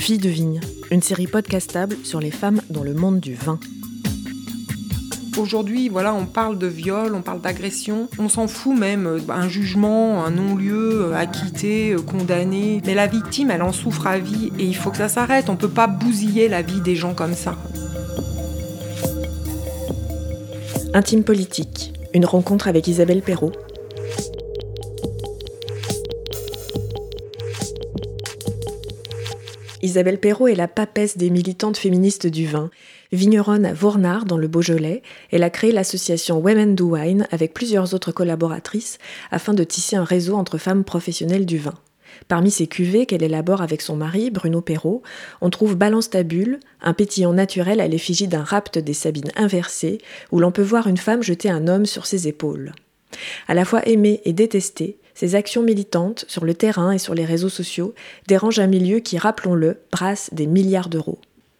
Fille de vigne, une série podcastable sur les femmes dans le monde du vin. Aujourd'hui, voilà, on parle de viol, on parle d'agression, on s'en fout même, euh, un jugement, un non-lieu, euh, acquitté, euh, condamné. Mais la victime, elle en souffre à vie et il faut que ça s'arrête. On peut pas bousiller la vie des gens comme ça. Intime politique, une rencontre avec Isabelle Perrault, Isabelle Perrault est la papesse des militantes féministes du vin. Vigneronne à Vournard, dans le Beaujolais, elle a créé l'association Women Do Wine avec plusieurs autres collaboratrices afin de tisser un réseau entre femmes professionnelles du vin. Parmi ces cuvées qu'elle élabore avec son mari, Bruno Perrault, on trouve Balance Tabule, un pétillant naturel à l'effigie d'un rapt des Sabines inversées, où l'on peut voir une femme jeter un homme sur ses épaules. À la fois aimée et détestée, ses actions militantes sur le terrain et sur les réseaux sociaux dérangent un milieu qui, rappelons-le, brasse des milliards d'euros.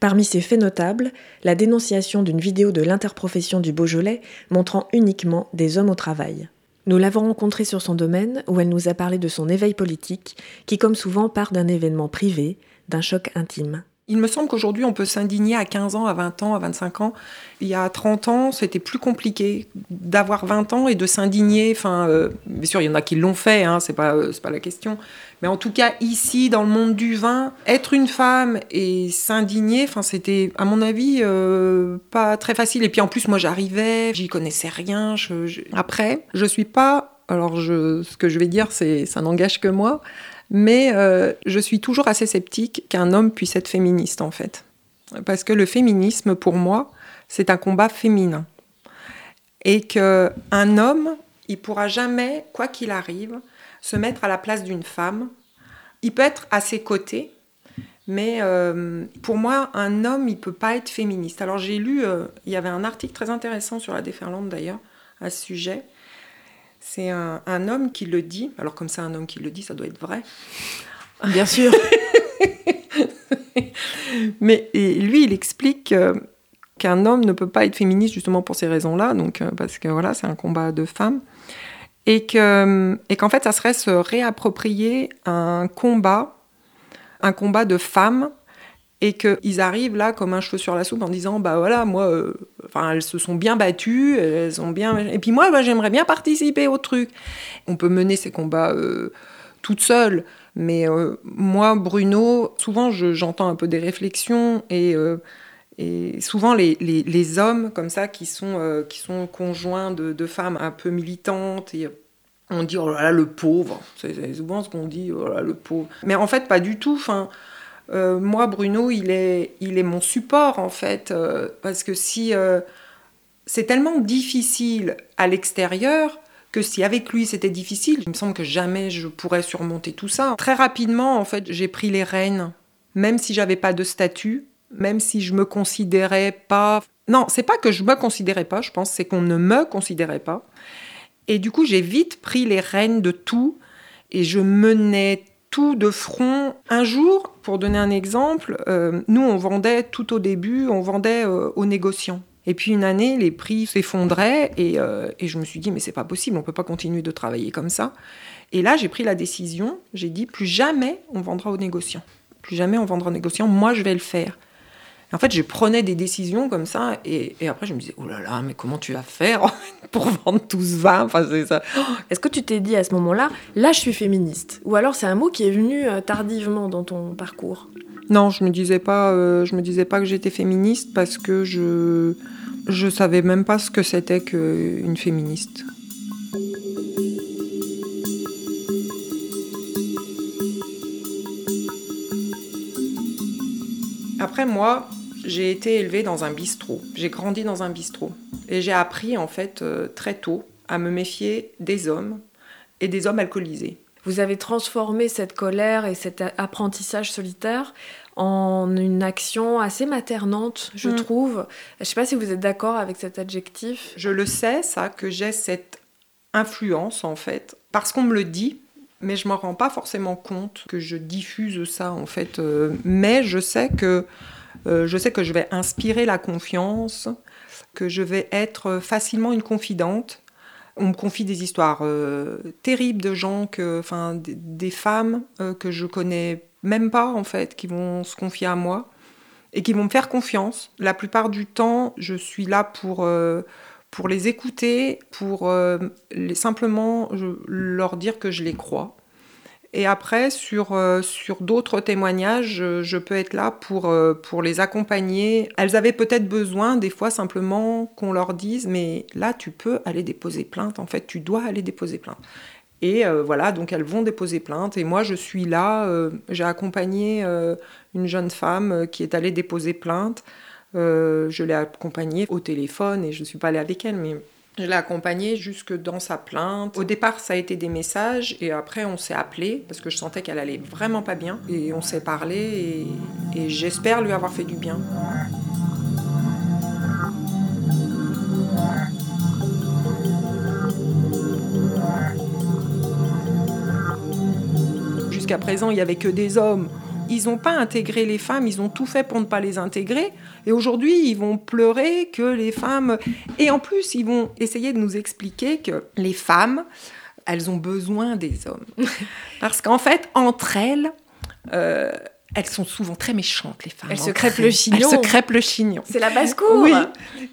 Parmi ces faits notables, la dénonciation d'une vidéo de l'interprofession du Beaujolais montrant uniquement des hommes au travail. Nous l'avons rencontrée sur son domaine où elle nous a parlé de son éveil politique qui, comme souvent, part d'un événement privé, d'un choc intime. Il me semble qu'aujourd'hui, on peut s'indigner à 15 ans, à 20 ans, à 25 ans. Il y a 30 ans, c'était plus compliqué d'avoir 20 ans et de s'indigner. Enfin, euh, bien sûr, il y en a qui l'ont fait, hein, c'est pas, pas la question. Mais en tout cas, ici, dans le monde du vin, être une femme et s'indigner, enfin, c'était, à mon avis, euh, pas très facile. Et puis en plus, moi, j'arrivais, j'y connaissais rien. Après, je suis pas. Alors, je, ce que je vais dire, c'est, ça n'engage que moi. Mais euh, je suis toujours assez sceptique qu'un homme puisse être féministe, en fait. Parce que le féminisme, pour moi, c'est un combat féminin. Et qu'un homme, il pourra jamais, quoi qu'il arrive, se mettre à la place d'une femme. Il peut être à ses côtés, mais euh, pour moi, un homme, il peut pas être féministe. Alors j'ai lu, euh, il y avait un article très intéressant sur la déferlante d'ailleurs, à ce sujet, c'est un, homme qui le dit. Alors comme c'est un homme qui le dit, ça doit être vrai. Bien sûr. Mais lui, il explique qu'un homme ne peut pas être féministe justement pour ces raisons-là, donc euh, parce que voilà, c'est un combat de femmes, et que et qu'en fait, ça serait se réapproprier un combat, un combat de femmes et qu'ils arrivent là comme un cheveu sur la soupe en disant bah voilà moi euh, elles se sont bien battues elles ont bien et puis moi j'aimerais bien participer au truc. On peut mener ces combats euh, toute seule mais euh, moi Bruno souvent j'entends un peu des réflexions et et souvent les, les, les, hommes comme ça qui sont qui sont conjoints de, de, femmes un peu militantes et on dit oh là là le pauvre. C'est souvent ce qu'on dit oh là le pauvre. Mais en fait pas du tout. Enfin euh, moi, Bruno, il est, il est mon support, en fait, euh, parce que si... Euh, c'est tellement difficile à l'extérieur que si avec lui c'était difficile, il me semble que jamais je pourrais surmonter tout ça. Très rapidement, en fait, j'ai pris les rênes, même si j'avais pas de statut, même si je me considérais pas. Non, c'est pas que je me considérais pas, je pense, c'est qu'on ne me considérait pas. Et du coup, j'ai vite pris les rênes de tout et je menais tout de front. Un jour, pour donner un exemple, euh, nous, on vendait tout au début, on vendait euh, aux négociants. Et puis une année, les prix s'effondraient et, euh, et, je me suis dit, mais c'est pas possible, on peut pas continuer de travailler comme ça. Et là, j'ai pris la décision, j'ai dit, plus jamais on vendra aux négociants. Plus jamais on vendra aux négociants, moi je vais le faire. En fait, je prenais des décisions comme ça, et, après, je me disais, oh là là, mais comment tu vas faire pour vendre tout ce vin? Enfin, ça. Est-ce que tu t'es dit à ce moment-là, là, je suis féministe? Ou alors c'est un mot qui est venu euh, tardivement dans ton parcours? Non, je me disais pas, euh, je me disais pas que j'étais féministe parce que je je savais même pas ce que c'était qu'une féministe. Après moi, j'ai été élevée dans un bistrot. J'ai grandi dans un bistrot. Et j'ai appris, en fait, euh, très tôt, à me méfier des hommes et des hommes alcoolisés. Vous avez transformé cette colère et cet apprentissage solitaire en une action assez maternante, je mm. trouve. Je ne sais pas si vous êtes d'accord avec cet adjectif. Je le sais, ça, que j'ai cette influence, en fait, parce qu'on me le dit, mais je ne me rends pas forcément compte que je diffuse ça, en fait. Euh, mais je sais que euh, je sais que je vais inspirer la confiance, que je vais être facilement une confidente. On me confie des histoires euh, terribles de gens, que, enfin, des femmes euh, que je connais même pas en fait, qui vont se confier à moi et qui vont me faire confiance. La plupart du temps, je suis là pour, pour les écouter, pour simplement leur dire que je les crois. Et après, sur, euh, sur d'autres témoignages, je, peux être là pour, pour les accompagner. Elles avaient peut-être besoin, des fois, simplement qu'on leur dise, mais là, tu peux aller déposer plainte, en fait, tu dois aller déposer plainte. Et euh, voilà, donc elles vont déposer plainte. Et moi, je suis là. Euh, j'ai accompagné euh, une jeune femme qui est allée déposer plainte. je l'ai accompagnée au téléphone et je ne suis pas allée avec elle, mais je l'ai accompagnée jusque dans sa plainte. Au départ, ça a été des messages et après, on s'est appelé parce que je sentais qu'elle allait vraiment pas bien. Et on s'est parlé et, et j'espère lui avoir fait du bien. jusqu'à présent, il n'y avait que des hommes. Ils n'ont pas intégré les femmes, ils ont tout fait pour ne pas les intégrer. Et aujourd'hui, ils vont pleurer que les femmes... Et en plus, ils vont essayer de nous expliquer que les femmes, elles ont besoin des hommes. Parce qu'en fait, entre elles... Euh, elles sont souvent très méchantes, les femmes. Elles se crêpent le chignon. Elles se crêpent le chignon. C'est la basse-cour. Oui.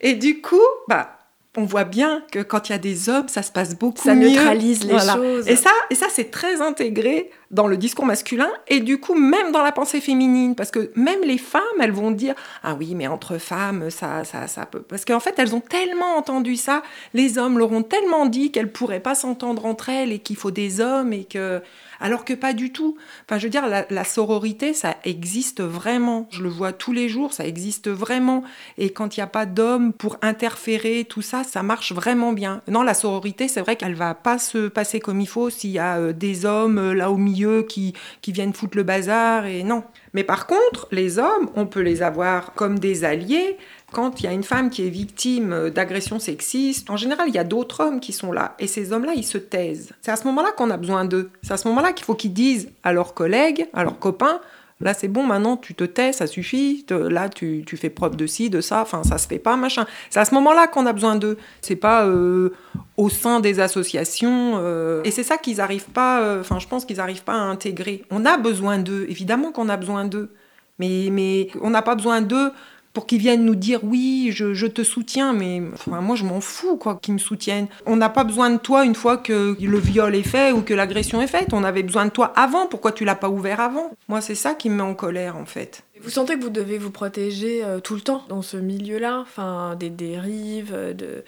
Et du coup, bah, on voit bien que quand il y a des hommes, ça se passe beaucoup ça mieux. Ça neutralise les choses. Et ça, et ça c'est très intégré dans le discours masculin et du coup même dans la pensée féminine, parce que même les femmes, elles vont dire ah oui, mais entre femmes, ça, ça, ça peut. Parce qu'en fait, elles ont tellement entendu ça, les hommes leur ont tellement dit qu'elles pourraient pas s'entendre entre elles et qu'il faut des hommes et que alors que pas du tout. Enfin, je veux dire, la, sororité, ça existe vraiment. Je le vois tous les jours, ça existe vraiment. Et quand il n'y a pas d'hommes pour interférer, tout ça, ça marche vraiment bien. Non, la sororité, c'est vrai qu'elle va pas se passer comme il faut s'il y a euh, des hommes euh, là au milieu qui, qui viennent foutre le bazar. Et non. Mais par contre, les hommes, on peut les avoir comme des alliés quand il y a une femme qui est victime d'agression sexiste, en général, il y a d'autres hommes qui sont là. Et ces hommes-là, ils se taisent. C'est à ce moment-là qu'on a besoin d'eux. C'est à ce moment-là qu'il faut qu'ils disent à leurs collègues, à leurs copains, Là, c'est bon, maintenant, tu te tais, ça suffit. Là, tu, fais preuve de ci, de ça. Enfin, ça se fait pas, machin. C'est à ce moment-là qu'on a besoin d'eux. C'est pas euh, au sein des associations. Euh. et c'est ça qu'ils n'arrivent pas. Euh, enfin, je pense qu'ils n'arrivent pas à intégrer. On a besoin d'eux. Évidemment qu'on a besoin d'eux. Mais, mais on n'a pas besoin d'eux pour qu'ils viennent nous dire oui, je, te soutiens, mais enfin, moi je m'en fous quoi qu'ils me soutiennent. On n'a pas besoin de toi une fois que le viol est fait ou que l'agression est faite. On avait besoin de toi avant. Pourquoi tu l'as pas ouvert avant? Moi c'est ça qui me met en colère en fait. Vous sentez que vous devez vous protéger euh, tout le temps dans ce milieu-là, enfin des dérives, euh, de,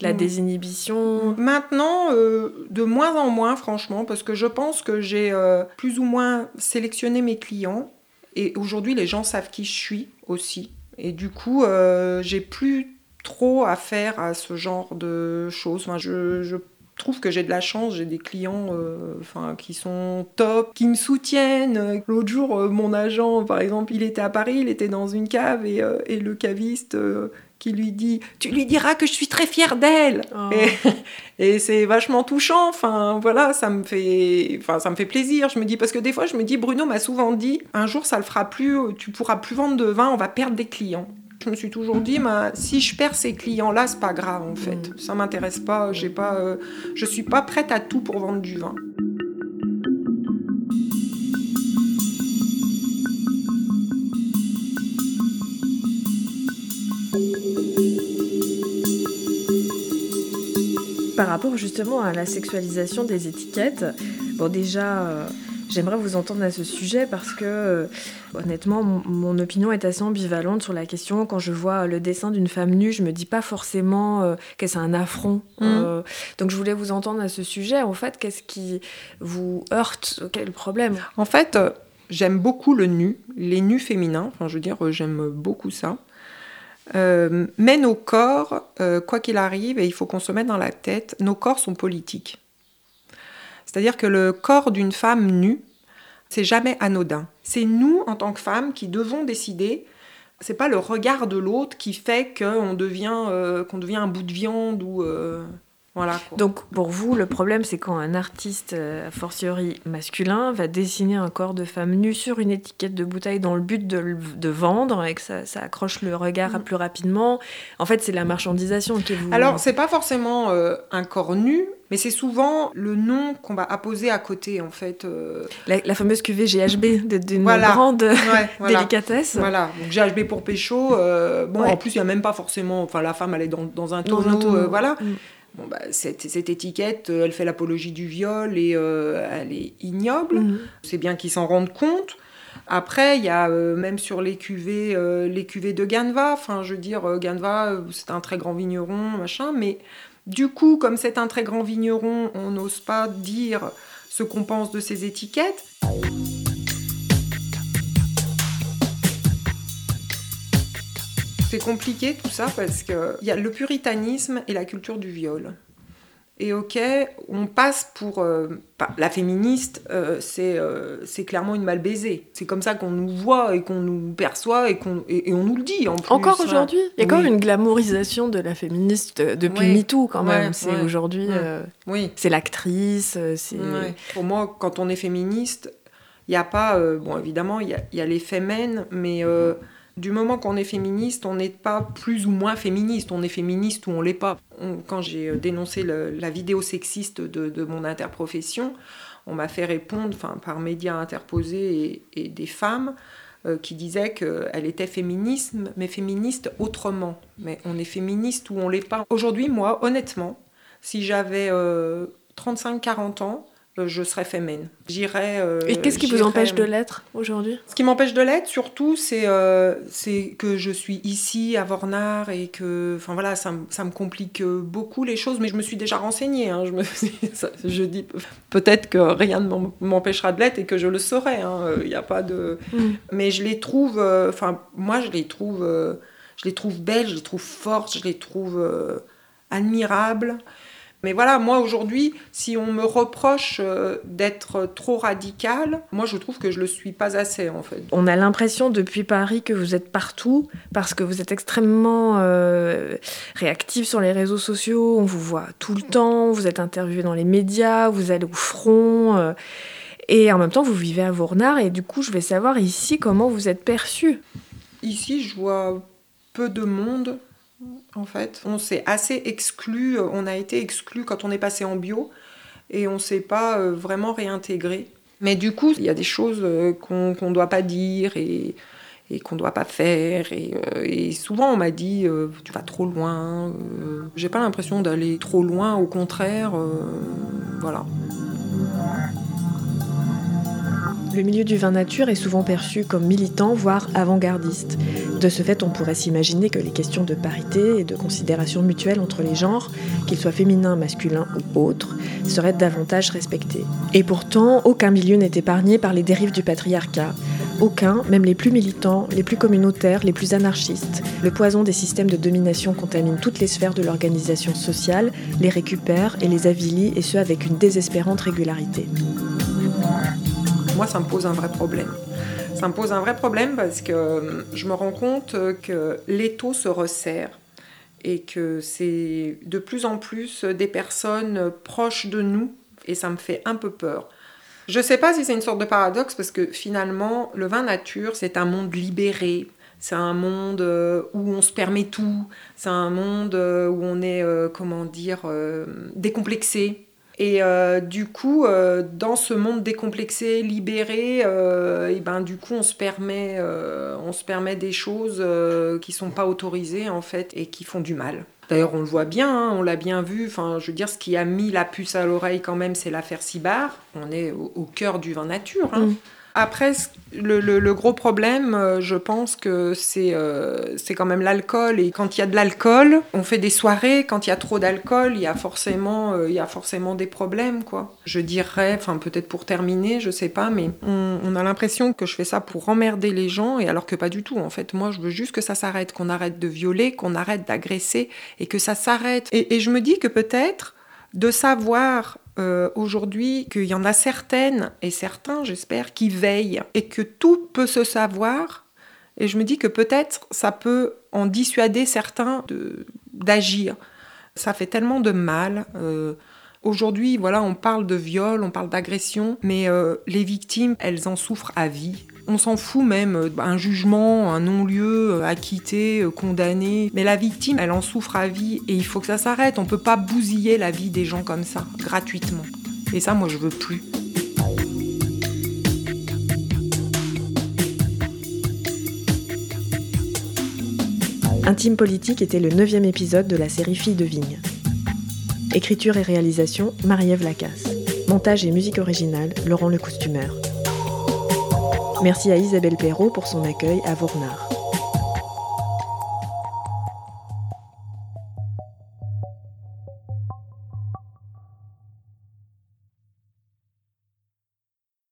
la mm. désinhibition? Maintenant, euh, de moins en moins, franchement, parce que je pense que j'ai plus ou moins sélectionné mes clients et aujourd'hui les gens savent qui je suis aussi. Et du coup, euh, j'ai plus trop à faire à ce genre de choses. je, trouve que j'ai de la chance, j'ai des clients euh, qui sont top, qui me soutiennent. L'autre jour, euh, mon agent, par exemple, il était à Paris, il était dans une cave et le caviste qui lui dit Tu lui diras que je suis très fière d'elle. Oh. Et, c'est vachement touchant. Enfin, voilà, ça me, fait, enfin, ça me fait plaisir. Je me dis, parce que des fois, je me dis Bruno m'a souvent dit Un jour, ça le fera plus, tu pourras plus vendre de vin, on va perdre des clients. Je me suis toujours dit, si je perds ces clients-là, c'est pas grave en fait. Mm. Ça m'intéresse pas. J'ai pas, euh, je suis pas prête à tout pour vendre du vin. Par rapport justement à la sexualisation des étiquettes, bon déjà, euh, j'aimerais vous entendre à ce sujet parce que euh, honnêtement, mon, opinion est assez ambivalente sur la question. Quand je vois le dessin d'une femme nue, je me dis pas forcément euh, que c'est un affront. Mmh. donc je voulais vous entendre à ce sujet. En fait, qu'est-ce qui vous heurte? Quel problème? En fait, j'aime beaucoup le nu, les nus féminins. Enfin, je veux dire, j'aime beaucoup ça. Euh, mais nos corps, euh, quoi qu'il arrive, et il faut qu'on se mette dans la tête, nos corps sont politiques. C'est-à-dire que le corps d'une femme nue, c'est jamais anodin. C'est nous, en tant que femmes, qui devons décider. C'est pas le regard de l'autre qui fait qu'on devient, euh, qu'on devient un bout de viande ou donc pour vous, le problème, c'est quand un artiste, euh, a fortiori masculin, va dessiner un corps de femme nue sur une étiquette de bouteille dans le but de, vendre et que ça, accroche le regard mm. plus rapidement. En fait, c'est la marchandisation qui vous... Alors, c'est pas forcément euh, un corps nu, Mais c'est souvent le nom qu'on va apposer à côté, en fait. euh. La, fameuse cuvée GHB d'une Voilà. grande Ouais, voilà. délicatesse. Voilà, donc GHB pour pécho. euh, bon, Ouais. en plus, il n'y a même pas forcément. Enfin, la femme, elle est dans, dans un Dans tonneau. un tonneau. euh, voilà. Mm. Bon, bah, cette, cette étiquette, euh, elle fait l'apologie du viol et euh, elle est ignoble. Mhm. C'est bien qu'ils s'en rendent compte. Après, il y a euh, même sur les cuvées, euh, les cuvées de Ganva. Enfin, je veux dire, Ganva, c'est un très grand vigneron, machin. Mais du coup, comme c'est un très grand vigneron, on n'ose pas dire ce qu'on pense de ces étiquettes. C'est compliqué tout ça parce que il y a le puritanisme et la culture du viol. Et ok, on passe pour euh, pas- la féministe, euh, c'est euh, clairement une mal baisée. C'est comme ça qu'on nous voit et qu'on nous perçoit et, qu'on et, et on nous le dit en plus. Encore aujourd'hui, il y a quand même une glamourisation de la féministe euh, depuis Oui. MeToo quand même. Ouais, c'est ouais. aujourd'hui, Oui. c'est l'actrice, c'est. Pour moi, quand on est féministe, il n'y a pas. bon, évidemment, il y a, y a les fémènes, mais du moment qu'on est féministe, on n'est pas plus ou moins féministe. On est féministe ou on l'est pas. Quand j'ai euh, dénoncé la vidéo sexiste de, mon interprofession, on m'a fait répondre par médias interposés et, des femmes euh, qui disaient qu'elle était féministe, mais féministe autrement. Mais on est féministe ou on l'est pas. Aujourd'hui, moi, honnêtement, si j'avais euh, 35-40 ans, euh, je serais fémène. J'irais. euh, Et qu'est-ce qui vous empêche de l'être aujourd'hui? Ce qui m'empêche de l'être, surtout, c'est euh, que je suis ici à Vornard et que, enfin voilà, ça, me- ça me complique euh, beaucoup les choses. Mais je me suis déjà renseignée. hein, je me ça- je dis peut-être que rien ne m'em- m'empêchera de l'être et que je le saurai. Il n'y a pas de. Mais je les trouve, euh, enfin, moi, je les trouve, euh, je les trouve belles, je les trouve fortes, je les trouve euh, admirables. Mais voilà, moi aujourd'hui, si on me reproche euh, d'être trop radicale, moi je trouve que je le suis pas assez en fait. On a l'impression depuis Paris que vous êtes partout parce que vous êtes extrêmement euh, réactive sur les réseaux sociaux. On vous voit tout le temps, vous êtes interviewé dans les médias, vous allez au front. euh, et en même temps, vous vivez à Vournard. Et du coup, je vais savoir ici comment vous êtes perçu. Ici, je vois peu de monde en fait. On s'est assez exclu, on a été exclu quand on est passé en bio et on s'est pas euh, vraiment réintégré. Mais du coup, il y a des choses euh, qu'on qu'on doit pas dire et, qu'on doit pas faire. Et, euh, souvent, on m'a dit euh, tu vas trop loin. Euh, J'ai pas l'impression d'aller trop loin, au contraire. euh, voilà. Le milieu du vin nature est souvent perçu comme militant, voire avant-gardiste. De ce fait, on pourrait s'imaginer que les questions de parité et de considération mutuelle entre les genres, qu'ils soient féminins, masculins ou autres, seraient davantage respectées. Et pourtant, aucun milieu n'est épargné par les dérives du patriarcat. Aucun, même les plus militants, les plus communautaires, les plus anarchistes. Le poison des systèmes de domination contamine toutes les sphères de l'organisation sociale, les récupère et les avilit, et ce avec une désespérante régularité. Moi, ça me pose un vrai problème. Ça me pose un vrai problème parce que euh, je me rends compte euh, que l'étau se resserre et que c'est de plus en plus des personnes proches de nous et ça me fait un peu peur. Je sais pas si c'est une sorte de paradoxe parce que finalement, le vin nature, c'est un monde libéré. C'est un monde euh, où on se permet tout. C'est un monde où on est, comment dire, décomplexé. Et euh, du coup, euh, dans ce monde décomplexé, libéré, euh, et ben du coup, on se permet, on se permet des choses qui sont pas autorisées en fait et qui font du mal. D'ailleurs, on le voit bien, hein, on l'a bien vu. Enfin, je veux dire, ce qui a mis la puce à l'oreille quand même, c'est l'affaire Cibar. On est au, au cœur du vin nature. hein. Mm. Après, le, le- gros problème, euh, je pense que c'est euh, c'est quand même l'alcool. Et quand il y a de l'alcool, on fait des soirées. Quand il y a trop d'alcool, il y a forcément, euh, y a forcément des problèmes, quoi. Je dirais, enfin peut-être pour terminer, je sais pas, mais on, a l'impression que je fais ça pour emmerder les gens, et alors que pas du tout. En fait, moi, je veux juste que ça s'arrête, qu'on arrête de violer, qu'on arrête d'agresser, et que ça s'arrête. Et je me dis que peut-être de savoir euh, aujourd'hui qu'il y en a certaines et certains, j'espère, qui veillent et que tout peut se savoir. Et je me dis que peut-être ça peut en dissuader certains d'agir. Ça fait tellement de mal. euh, Aujourd'hui, voilà, on parle de viol, on parle d'agression, mais euh, les victimes, elles en souffrent à vie. On s'en fout même, euh, un jugement, un non-lieu, euh, acquitté, euh, condamné. Mais la victime, elle en souffre à vie et il faut que ça s'arrête. On peut pas bousiller la vie des gens comme ça, gratuitement. Et ça, moi, je veux plus. Intime Politique était le neuvième épisode de la série Filles de Vigne. Écriture et réalisation, Marie-Ève Lacasse. Montage et musique originale, Laurent Le Costumeur. Merci à Isabelle Perrault pour son accueil à Vournard.